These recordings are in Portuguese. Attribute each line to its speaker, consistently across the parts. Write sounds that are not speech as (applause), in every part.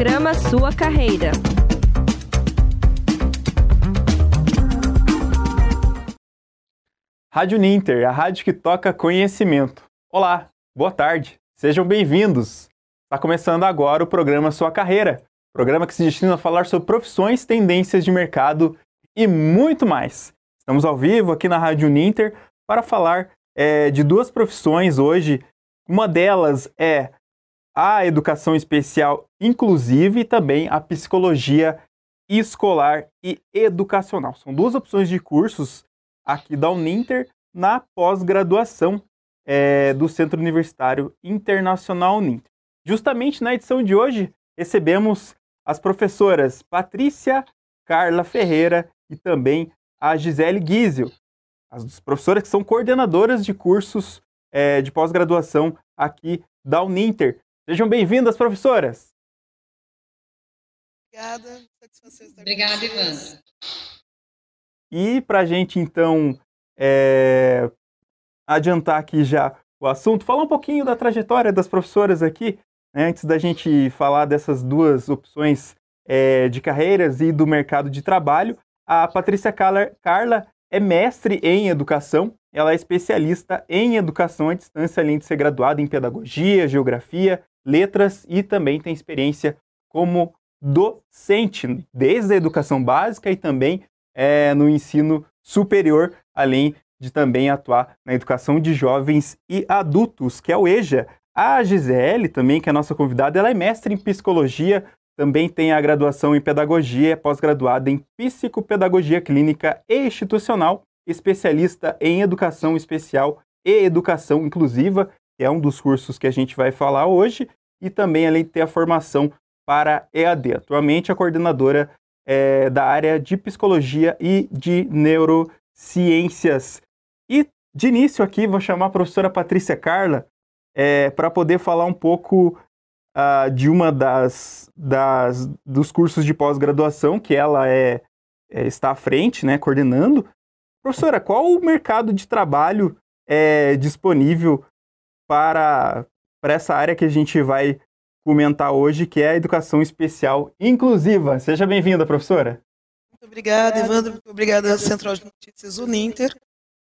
Speaker 1: Programa Sua Carreira.
Speaker 2: Rádio Ninter, a rádio que toca conhecimento. Olá, boa tarde, sejam bem-vindos. Está começando agora o programa Sua Carreira, programa que se destina a falar sobre profissões, tendências de mercado e muito mais. Estamos ao vivo aqui na Rádio Ninter para falar é, de duas profissões hoje. Uma delas é a educação especial inclusiva e também a psicologia escolar e educacional. São duas opções de cursos aqui da Uninter na pós-graduação é, do Centro Universitário Internacional Uninter. Justamente na edição de hoje, recebemos as professoras Patrícia Carla Ferreira e também a Gisele Giesel, as professoras que são coordenadoras de cursos é, de pós-graduação aqui da Uninter. Sejam bem-vindas, professoras!
Speaker 3: Obrigada.
Speaker 4: Obrigada, Ivan.
Speaker 2: E para a gente, então, é, adiantar aqui já o assunto, falar um pouquinho da trajetória das professoras aqui, né, antes da gente falar dessas duas opções é, de carreiras e do mercado de trabalho. A Patrícia Carla é mestre em educação, ela é especialista em educação à distância, além de ser graduada em pedagogia, geografia, letras e também tem experiência como docente, desde a educação básica e também é, no ensino superior, além de também atuar na educação de jovens e adultos, que é o EJA. A Gisele, também, que é a nossa convidada, ela é mestre em psicologia, também tem a graduação em pedagogia, é pós-graduada em psicopedagogia clínica e institucional, especialista em educação especial e educação inclusiva, que é um dos cursos que a gente vai falar hoje, e também além de ter a formação para EAD. Atualmente, a coordenadora é, da área de psicologia e de neurociências. E de início aqui vou chamar a professora Patrícia Carla é, para poder falar um pouco uh, de uma das, das dos cursos de pós-graduação que ela é, é, está à frente, né, coordenando. Professora, qual o mercado de trabalho é disponível para, para essa área que a gente vai comentar hoje, que é a educação especial inclusiva. Seja bem-vinda, professora.
Speaker 3: Muito obrigada, Evandro. Muito obrigada, Central de Notícias Uninter,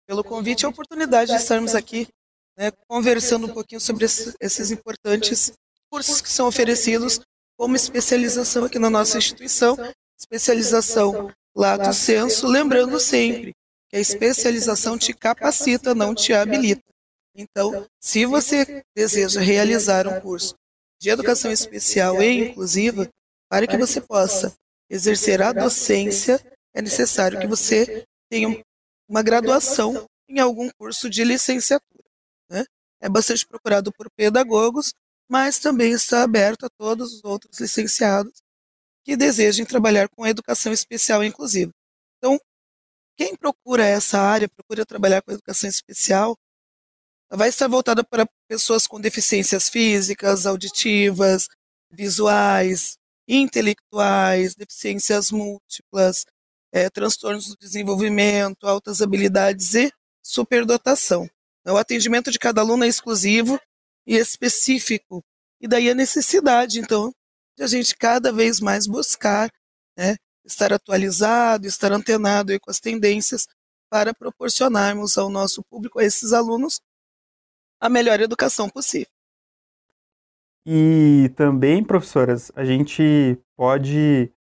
Speaker 3: pelo convite e a oportunidade de estarmos aqui né, conversando um pouquinho sobre esses importantes cursos que são oferecidos como especialização aqui na nossa instituição, especialização lato senso, lembrando sempre que a especialização te capacita, não te habilita. Então, se você deseja realizar um curso de educação especial e inclusiva, para que você possa exercer a docência, é necessário que você tenha uma graduação em algum curso de licenciatura. Né? É bastante procurado por pedagogos, mas também está aberto a todos os outros licenciados que desejem trabalhar com educação especial e inclusiva. Então, quem procura essa área, procura trabalhar com educação especial, vai estar voltada para pessoas com deficiências físicas, auditivas, visuais, intelectuais, deficiências múltiplas, é, transtornos do desenvolvimento, altas habilidades e superdotação. O atendimento de cada aluno é exclusivo e específico. E daí a necessidade, então, de a gente cada vez mais buscar né, estar atualizado, estar antenado com as tendências para proporcionarmos ao nosso público, a esses alunos, a melhor educação possível.
Speaker 2: E também, professoras, a gente pode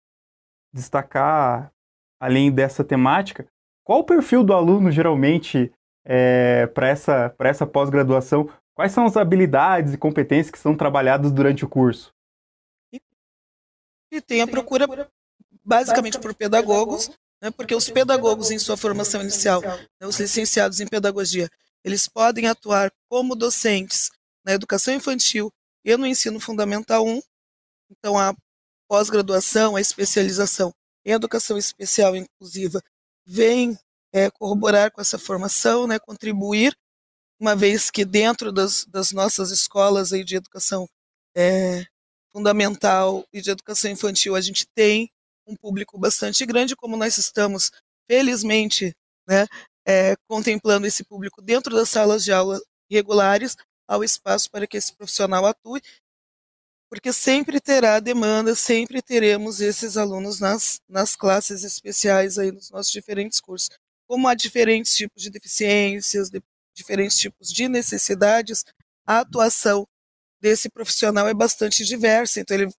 Speaker 2: destacar, além dessa temática, qual o perfil do aluno geralmente é, para essa, essa pós-graduação? Quais são as habilidades e competências que são trabalhadas durante o curso?
Speaker 3: E tem a procura basicamente por pedagogos, né, porque os pedagogos em sua formação inicial, né, os licenciados em pedagogia, eles podem atuar como docentes na educação infantil e no ensino fundamental 1. Então, a pós-graduação, a especialização em educação especial inclusiva vem é, corroborar com essa formação, né, contribuir, uma vez que dentro das, das nossas escolas aí de educação é, fundamental e de educação infantil a gente tem um público bastante grande, como nós estamos, felizmente, né, é, contemplando esse público dentro das salas de aula regulares, ao espaço para que esse profissional atue, porque sempre terá demanda, sempre teremos esses alunos nas, nas classes especiais aí nos nossos diferentes cursos. Como há diferentes tipos de deficiências, de, diferentes tipos de necessidades, a atuação desse profissional é bastante diversa, então ele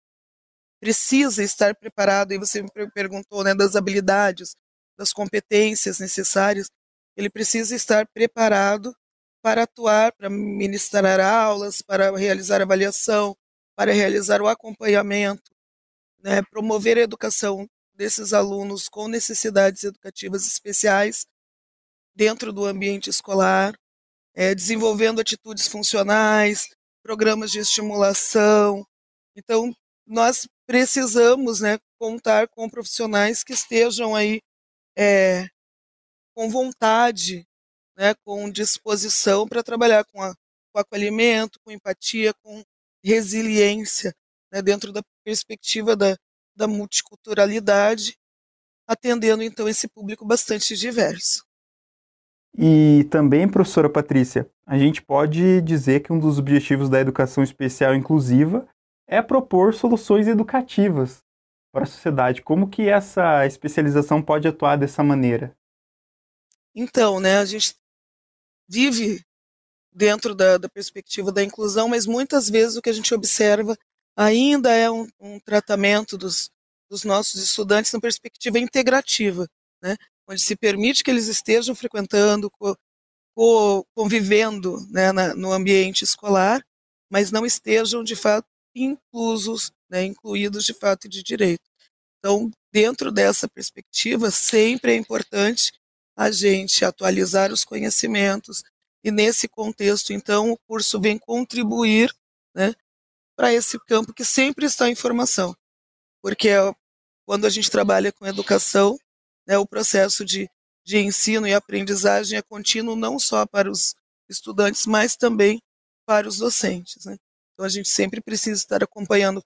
Speaker 3: precisa estar preparado, e você me perguntou né, das habilidades, das competências necessárias, ele precisa estar preparado para atuar, para ministrar aulas, para realizar avaliação, para realizar o acompanhamento, né, promover a educação desses alunos com necessidades educativas especiais dentro do ambiente escolar, é, desenvolvendo atitudes funcionais, programas de estimulação. Então, nós precisamos né, contar com profissionais que estejam aí é, com vontade, né, com disposição para trabalhar com, a, com acolhimento, com empatia, com resiliência, né, dentro da perspectiva da, da multiculturalidade, atendendo então esse público bastante diverso.
Speaker 2: E também, professora Patrícia, a gente pode dizer que um dos objetivos da educação especial inclusiva é propor soluções educativas para a sociedade. Como que essa especialização pode atuar dessa maneira?
Speaker 3: Então, né, a gente vive dentro da, da, perspectiva da inclusão, mas muitas vezes o que a gente observa ainda é um, um tratamento dos, dos, nossos estudantes na perspectiva integrativa, né? onde se permite que eles estejam frequentando, co, co, convivendo né, na, no ambiente escolar, mas não estejam de fato inclusos, né, incluídos de fato de direito. Então, dentro dessa perspectiva, sempre é importante a gente atualizar os conhecimentos, e nesse contexto, então, o curso vem contribuir né, para esse campo que sempre está em formação. Porque quando a gente trabalha com educação, né, o processo de, de ensino e aprendizagem é contínuo não só para os estudantes, mas também para os docentes. Né? Então a gente sempre precisa estar acompanhando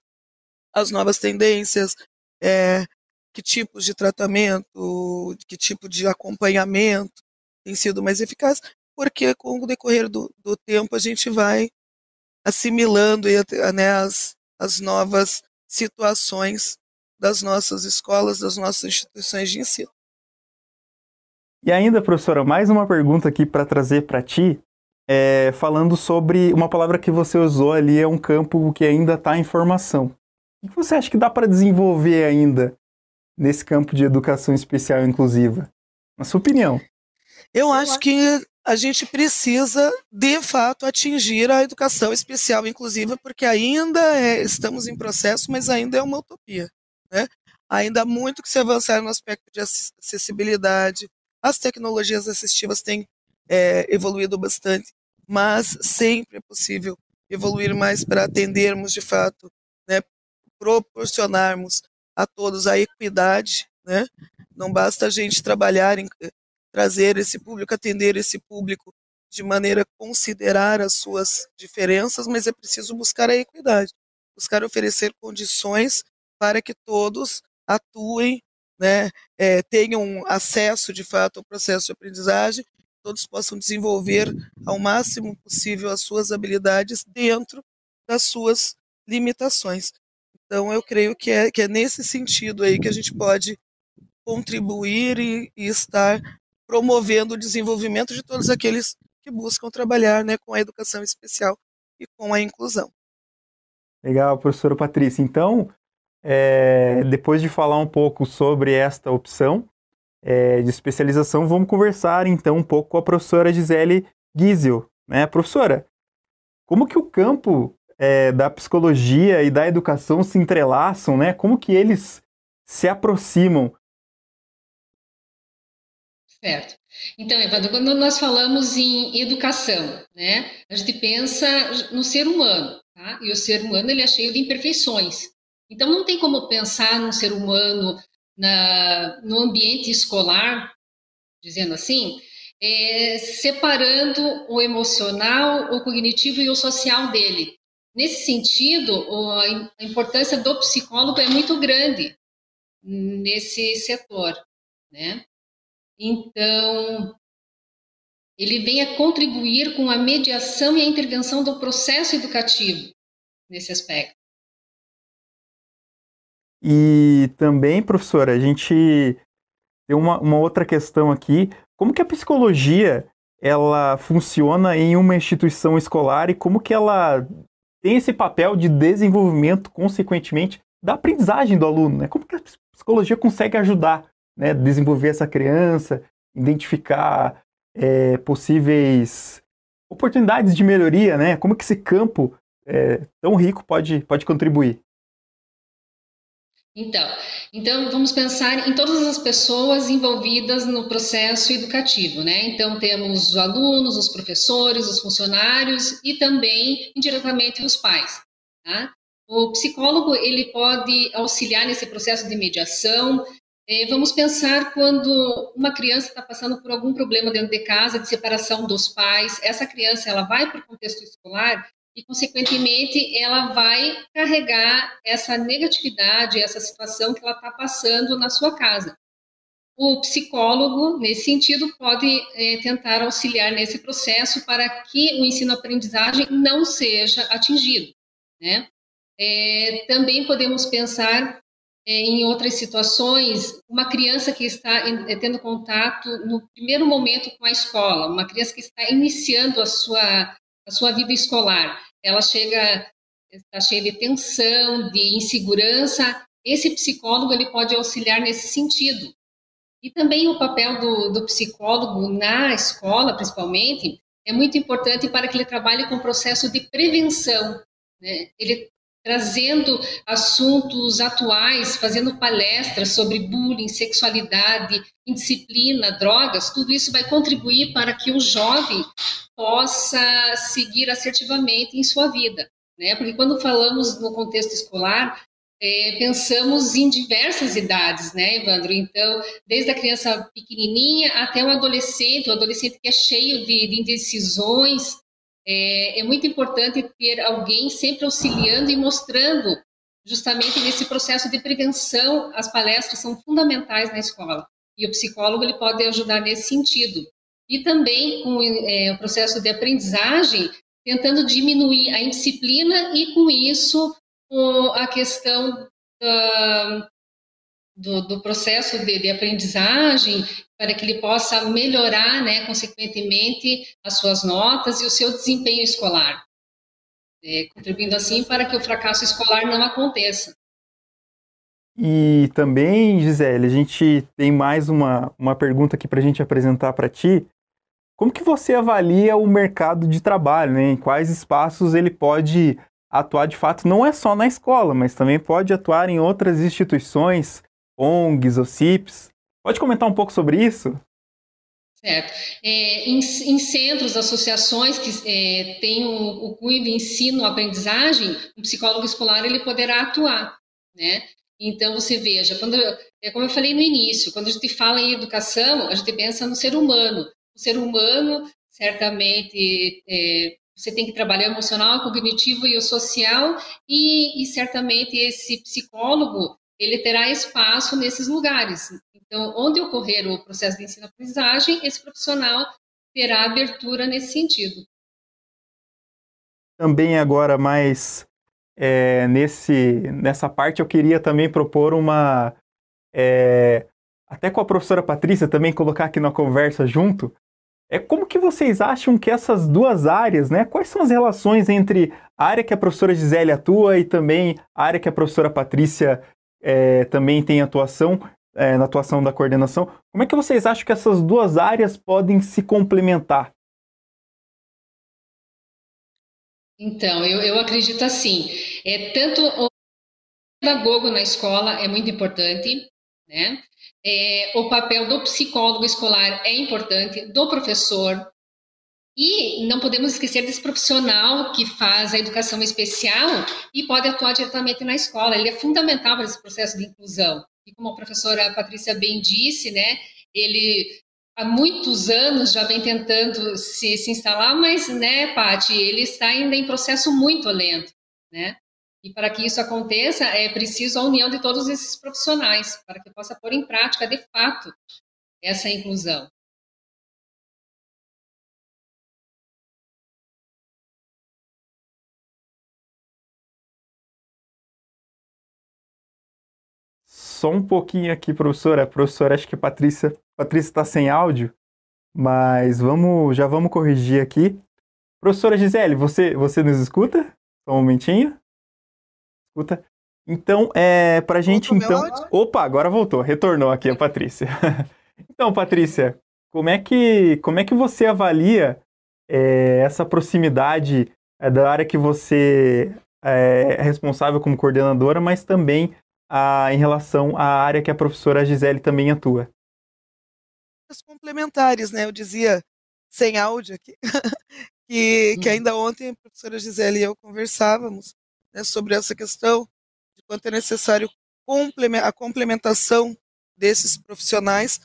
Speaker 3: as novas tendências, é, que tipos de tratamento, que tipo de acompanhamento tem sido mais eficaz, porque com o decorrer do, do tempo a gente vai assimilando né, as, as novas situações das nossas escolas, das nossas instituições de ensino.
Speaker 2: E ainda, professora, mais uma pergunta aqui para trazer para ti, é, falando sobre uma palavra que você usou ali, é um campo que ainda está em formação. O que você acha que dá para desenvolver ainda nesse campo de educação especial inclusiva? Na sua opinião?
Speaker 3: Eu acho que a gente precisa, de fato, atingir a educação especial inclusiva, porque ainda é, estamos em processo, mas ainda é uma utopia. Né? Ainda há muito que se avançar no aspecto de acessibilidade. As tecnologias assistivas têm é, evoluído bastante, mas sempre é possível evoluir mais para atendermos, de fato, né, proporcionarmos a todos a equidade. Né? Não basta a gente trabalhar em trazer esse público, atender esse público de maneira a considerar as suas diferenças, mas é preciso buscar a equidade, buscar oferecer condições para que todos atuem, né, é, tenham acesso de fato ao processo de aprendizagem, todos possam desenvolver ao máximo possível as suas habilidades dentro das suas limitações. Então, eu creio que é, que é nesse sentido aí que a gente pode contribuir e, e estar promovendo o desenvolvimento de todos aqueles que buscam trabalhar né, com a educação especial e com a inclusão.
Speaker 2: Legal, professora Patrícia. Então, é, depois de falar um pouco sobre esta opção é, de especialização, vamos conversar então um pouco com a professora Gisele Giesel. Né? Professora, como que o campo é, da psicologia e da educação se entrelaçam, né? Como que eles se aproximam
Speaker 4: Certo. Então, Evandro, quando nós falamos em educação, né, a gente pensa no ser humano, tá? E o ser humano ele é cheio de imperfeições. Então, não tem como pensar num ser humano na, no ambiente escolar, dizendo assim, é, separando o emocional, o cognitivo e o social dele. Nesse sentido, a importância do psicólogo é muito grande nesse setor, né? Então, ele vem a contribuir com a mediação e a intervenção do processo educativo nesse aspecto.
Speaker 2: E também, professora, a gente tem uma, uma outra questão aqui. Como que a psicologia ela funciona em uma instituição escolar e como que ela tem esse papel de desenvolvimento, consequentemente, da aprendizagem do aluno, né? Como que a psicologia consegue ajudar, né, desenvolver essa criança, identificar é, possíveis oportunidades de melhoria, né? Como que esse campo é, tão rico pode, pode contribuir?
Speaker 4: Então, então, vamos pensar em todas as pessoas envolvidas no processo educativo, né? Então, temos os alunos, os professores, os funcionários e também, indiretamente, os pais, tá? O psicólogo, ele pode auxiliar nesse processo de mediação. É, vamos pensar quando uma criança está passando por algum problema dentro de casa, de separação dos pais, essa criança, ela vai para o contexto escolar e, consequentemente, ela vai carregar essa negatividade, essa situação que ela está passando na sua casa. O psicólogo, nesse sentido, pode é, tentar auxiliar nesse processo para que o ensino-aprendizagem não seja atingido. Né? É, também podemos pensar é, em outras situações, uma criança que está é, tendo contato no primeiro momento com a escola, uma criança que está iniciando a sua a sua vida escolar. Ela chega, está cheia de tensão, de insegurança. Esse psicólogo ele pode auxiliar nesse sentido. E também o papel do, do psicólogo na escola, principalmente, é muito importante para que ele trabalhe com o processo de prevenção. Né? Ele trazendo assuntos atuais, fazendo palestras sobre bullying, sexualidade, indisciplina, drogas, tudo isso vai contribuir para que o jovem possa seguir assertivamente em sua vida, né? Porque quando falamos no contexto escolar, é, pensamos em diversas idades, né, Evandro? Então, desde a criança pequenininha até o adolescente, o adolescente que é cheio de, de indecisões, é, é muito importante ter alguém sempre auxiliando e mostrando justamente nesse processo de prevenção, as palestras são fundamentais na escola. E o psicólogo ele pode ajudar nesse sentido e também com é, o processo de aprendizagem, tentando diminuir a indisciplina e, com isso, a questão do, do, processo de, de, aprendizagem, para que ele possa melhorar, né, consequentemente, as suas notas e o seu desempenho escolar, é, contribuindo assim para que o fracasso escolar não aconteça.
Speaker 2: E também, Gisele, a gente tem mais uma, uma pergunta aqui para a gente apresentar para ti, como que você avalia o mercado de trabalho, né? Em quais espaços ele pode atuar de fato, não é só na escola, mas também pode atuar em outras instituições, ONGs, OCIPs. Pode comentar um pouco sobre isso?
Speaker 4: Certo. É, em, em, centros, associações que é, têm o, o cunho de ensino-aprendizagem, o psicólogo escolar ele poderá atuar, né? Então, você veja, quando, é como eu falei no início, quando a gente fala em educação, a gente pensa no ser humano ser humano, certamente, é, você tem que trabalhar o emocional, o cognitivo e o social, e, e certamente esse psicólogo, ele terá espaço nesses lugares. Então, onde ocorrer o processo de ensino-aprendizagem, esse profissional terá abertura nesse sentido.
Speaker 2: Também agora mais é, nesse, nessa parte eu queria também propor uma é, até com a professora Patrícia também colocar aqui na conversa junto é como que vocês acham que essas duas áreas, né? Quais são as relações entre a área que a professora Gisele atua e também a área que a professora Patrícia é, também tem atuação, é, na atuação da coordenação? Como é que vocês acham que essas duas áreas podem se complementar?
Speaker 4: Então, eu, eu acredito assim, é tanto o pedagogo na escola é muito importante, né? É, o papel do psicólogo escolar é importante, do professor. E não podemos esquecer desse profissional que faz a educação especial e pode atuar diretamente na escola. Ele é fundamental para esse processo de inclusão. E como a professora Patrícia bem disse, né, ele há muitos anos já vem tentando se, se instalar, mas, né, Pati, ele está ainda em processo muito lento, né? E para que isso aconteça, é preciso a união de todos esses profissionais, para que possa pôr em prática, de fato, essa inclusão.
Speaker 2: só um pouquinho aqui, professora. Professora, acho que a Patrícia está sem áudio, mas vamos, já vamos corrigir aqui. Professora Gisele, você, você nos escuta? Só um momentinho. Escuta. Então, é, para a gente, então. Opa, agora voltou, retornou aqui a Patrícia. (laughs) então, Patrícia, como é que, como é que você avalia é, essa proximidade é, da área que você é, é responsável como coordenadora, mas também a, em relação à área que a professora Gisele também atua?
Speaker 3: complementares, né? Eu dizia sem áudio aqui, (laughs) que, que uhum. ainda ontem a professora Gisele e eu conversávamos né, sobre essa questão de quanto é necessário a complementação desses profissionais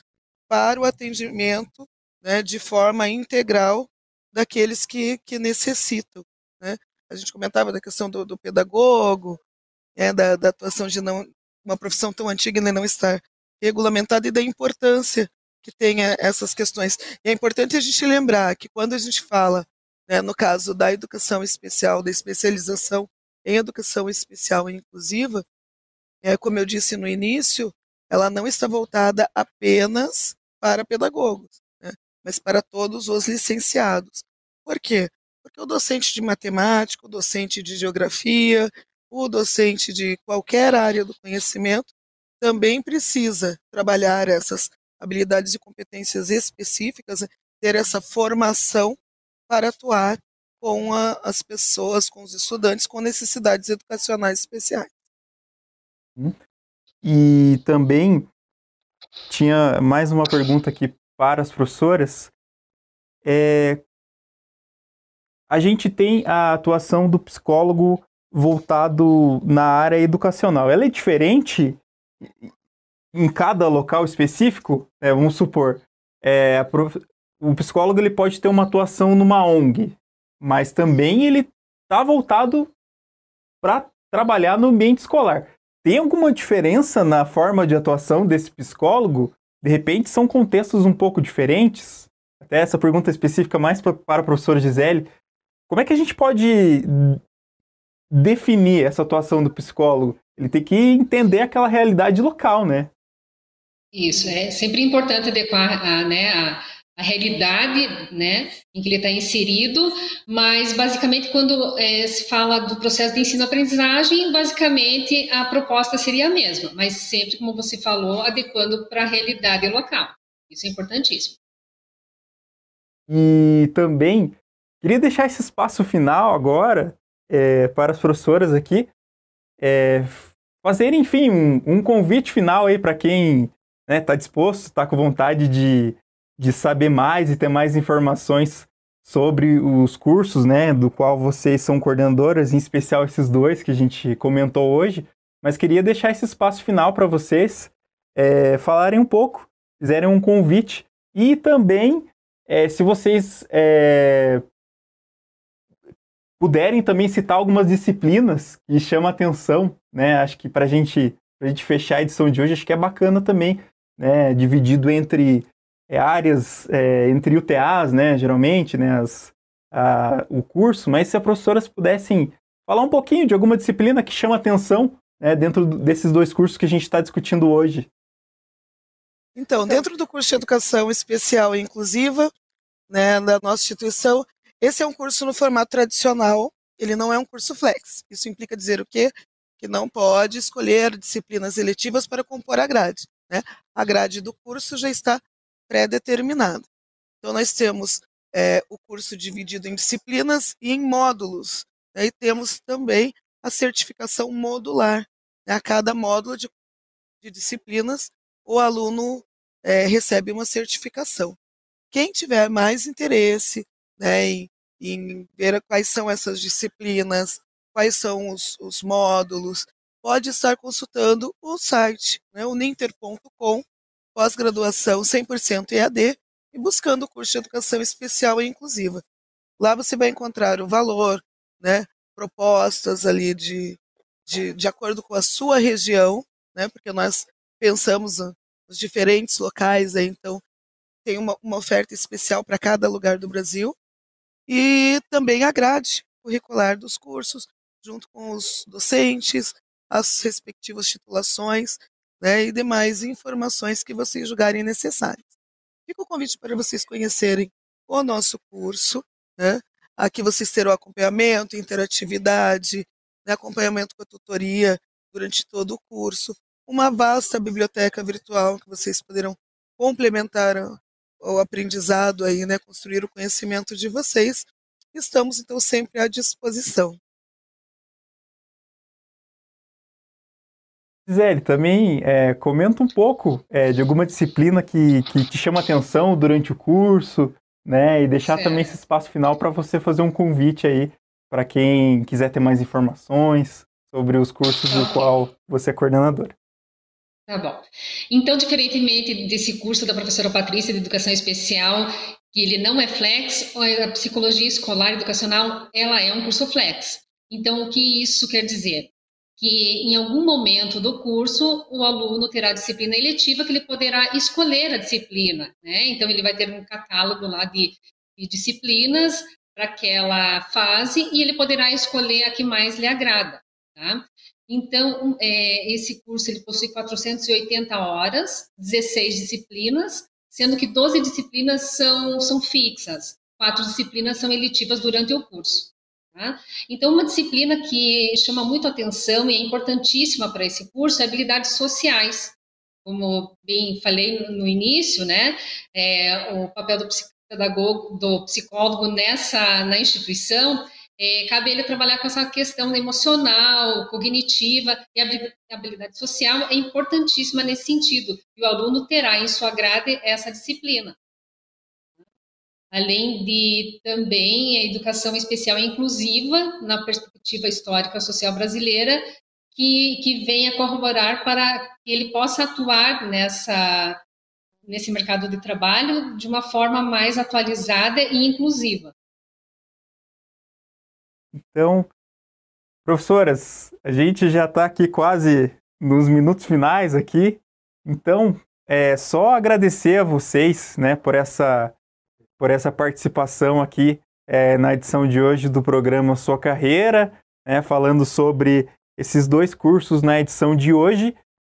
Speaker 3: para o atendimento né, de forma integral daqueles que, que necessitam. Né? A gente comentava da questão do, do pedagogo, né, da, da, atuação de não, uma profissão tão antiga ainda não estar regulamentada e da importância que tenha essas questões. E é importante a gente lembrar que quando a gente fala, né, no caso da educação especial, da especialização em educação especial e inclusiva, é, como eu disse no início, ela não está voltada apenas para pedagogos, né, mas para todos os licenciados. Por quê? Porque o docente de matemática, o docente de geografia, o docente de qualquer área do conhecimento também precisa trabalhar essas habilidades e competências específicas, ter essa formação para atuar com a, as pessoas, com os estudantes com necessidades educacionais especiais.
Speaker 2: Hum. E também tinha mais uma pergunta aqui para as professoras. É, a gente tem a atuação do psicólogo voltado na área educacional. Ela é diferente em cada local específico, é, vamos supor, é, o psicólogo ele pode ter uma atuação numa ONG, mas também ele está voltado para trabalhar no ambiente escolar. Tem alguma diferença na forma de atuação desse psicólogo? De repente são contextos um pouco diferentes? Até essa pergunta específica mais para a professora Gisele. Como é que a gente pode definir essa atuação do psicólogo? Ele tem que entender aquela realidade local, né?
Speaker 4: Isso, é sempre importante adequar a, né, a, a realidade né, em que ele está inserido, mas basicamente quando é, se fala do processo de ensino-aprendizagem, basicamente a proposta seria a mesma, mas sempre, como você falou, adequando para a realidade local. Isso é importantíssimo.
Speaker 2: E também queria deixar esse espaço final agora é, para as professoras aqui é, fazerem, enfim, um, um convite final aí para quem né, tá disposto, tá com vontade de, de saber mais e ter mais informações sobre os cursos, né, do qual vocês são coordenadoras, em especial esses dois que a gente comentou hoje, mas queria deixar esse espaço final para vocês é, falarem um pouco, fizerem um convite e também, é, se vocês é, puderem também citar algumas disciplinas que chamam atenção, né, acho que para gente, a gente fechar a edição de hoje, acho que é bacana também né, dividido entre áreas, é, entre UTAs, né, geralmente, né, as, a, o curso, mas se as professoras pudessem falar um pouquinho de alguma disciplina que chama atenção né, dentro desses dois cursos que a gente está discutindo hoje.
Speaker 3: Então, dentro do curso de Educação Especial e Inclusiva, né, da nossa instituição, esse é um curso no formato tradicional, ele não é um curso flex. Isso implica dizer o quê? Que não pode escolher disciplinas eletivas para compor a grade. Né? A grade do curso já está pré-determinada. Então, nós temos é, o curso dividido em disciplinas e em módulos. Né? E temos também a certificação modular. Né? A cada módulo de, de disciplinas, o aluno é, recebe uma certificação. Quem tiver mais interesse né, em, em, ver quais são essas disciplinas, quais são os, os módulos, pode estar consultando o site, né, o ninter.com, pós-graduação 100% EAD, e buscando o curso de Educação Especial e Inclusiva. Lá você vai encontrar o valor, né, propostas ali de, de, de acordo com a sua região, né, porque nós pensamos nos diferentes locais, então tem uma, uma oferta especial para cada lugar do Brasil, e também a grade curricular dos cursos, junto com os docentes, as respectivas titulações. Né, e demais informações que vocês julgarem necessárias. Fica o convite para vocês conhecerem o nosso curso, né? Aqui vocês terão acompanhamento, interatividade, né, acompanhamento com a tutoria durante todo o curso, uma vasta biblioteca virtual que vocês poderão complementar o aprendizado aí, né, construir o conhecimento de vocês. Estamos então sempre à disposição.
Speaker 2: Gisele, também é, comenta um pouco é, de alguma disciplina que, que te chama atenção durante o curso, né? E deixar certo. também esse espaço final para você fazer um convite aí para quem quiser ter mais informações sobre os cursos do qual você é coordenadora.
Speaker 4: Tá bom. Então, diferentemente desse curso da professora Patrícia de Educação Especial, que ele não é flex, a psicologia escolar educacional, ela é um curso flex. Então, o que isso quer dizer? Que em algum momento do curso, o aluno terá disciplina eletiva que ele poderá escolher a disciplina, né? Então, ele vai ter um catálogo lá de, de disciplinas para aquela fase e ele poderá escolher a que mais lhe agrada, tá? Então, é, esse curso ele possui 480 horas, 16 disciplinas, sendo que 12 disciplinas são, são fixas, quatro disciplinas são eletivas durante o curso. Tá? Então, uma disciplina que chama muito atenção e é importantíssima para esse curso é habilidades sociais. Como bem falei no início, né, é, o papel do psicólogo, do psicólogo nessa na instituição é, cabe ele trabalhar com essa questão emocional, cognitiva e a habilidade social é importantíssima nesse sentido. E o aluno terá em sua grade essa disciplina. Além de também a educação especial e inclusiva na perspectiva histórica social brasileira, que, que venha corroborar para que ele possa atuar nessa, nesse mercado de trabalho de uma forma mais atualizada e inclusiva.
Speaker 2: Então, professoras, a gente já está aqui quase nos minutos finais aqui. Então, é só agradecer a vocês, né, por essa por essa participação aqui é, na edição de hoje do programa Sua Carreira, né, falando sobre esses dois cursos na edição de hoje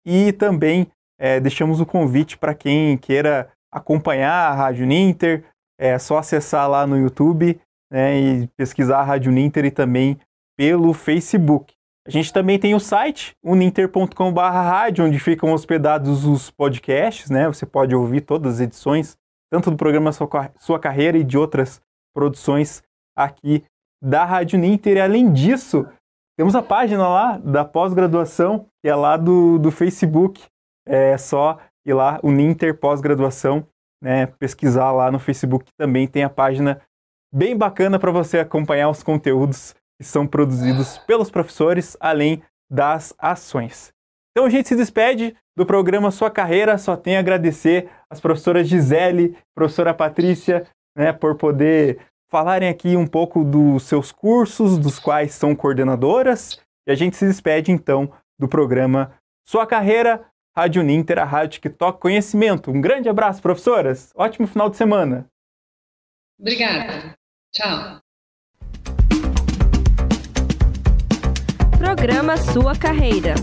Speaker 2: e também é, deixamos o convite para quem queira acompanhar a Rádio Ninter, é só acessar lá no YouTube né, e pesquisar a Rádio Ninter e também pelo Facebook. A gente também tem o site, uninter.com.br onde ficam hospedados os podcasts, né? Você pode ouvir todas as edições, tanto do programa Sua, Sua Carreira e de outras produções aqui da Rádio Ninter. E além disso, temos a página lá da pós-graduação, que é lá do, do Facebook. É só ir lá, o Ninter Pós-Graduação, né? Pesquisar lá no Facebook também tem a página bem bacana para você acompanhar os conteúdos que são produzidos pelos professores, além das ações. Então a gente se despede do programa Sua Carreira, só tem a agradecer às professoras Gisele, professora Patrícia, né, por poder falarem aqui um pouco dos seus cursos, dos quais são coordenadoras, e a gente se despede então do programa Sua Carreira, Rádio Ninter, a rádio que toca conhecimento. Um grande abraço, professoras. Ótimo final de semana.
Speaker 4: Obrigada. Tchau.
Speaker 1: Programa Sua Carreira.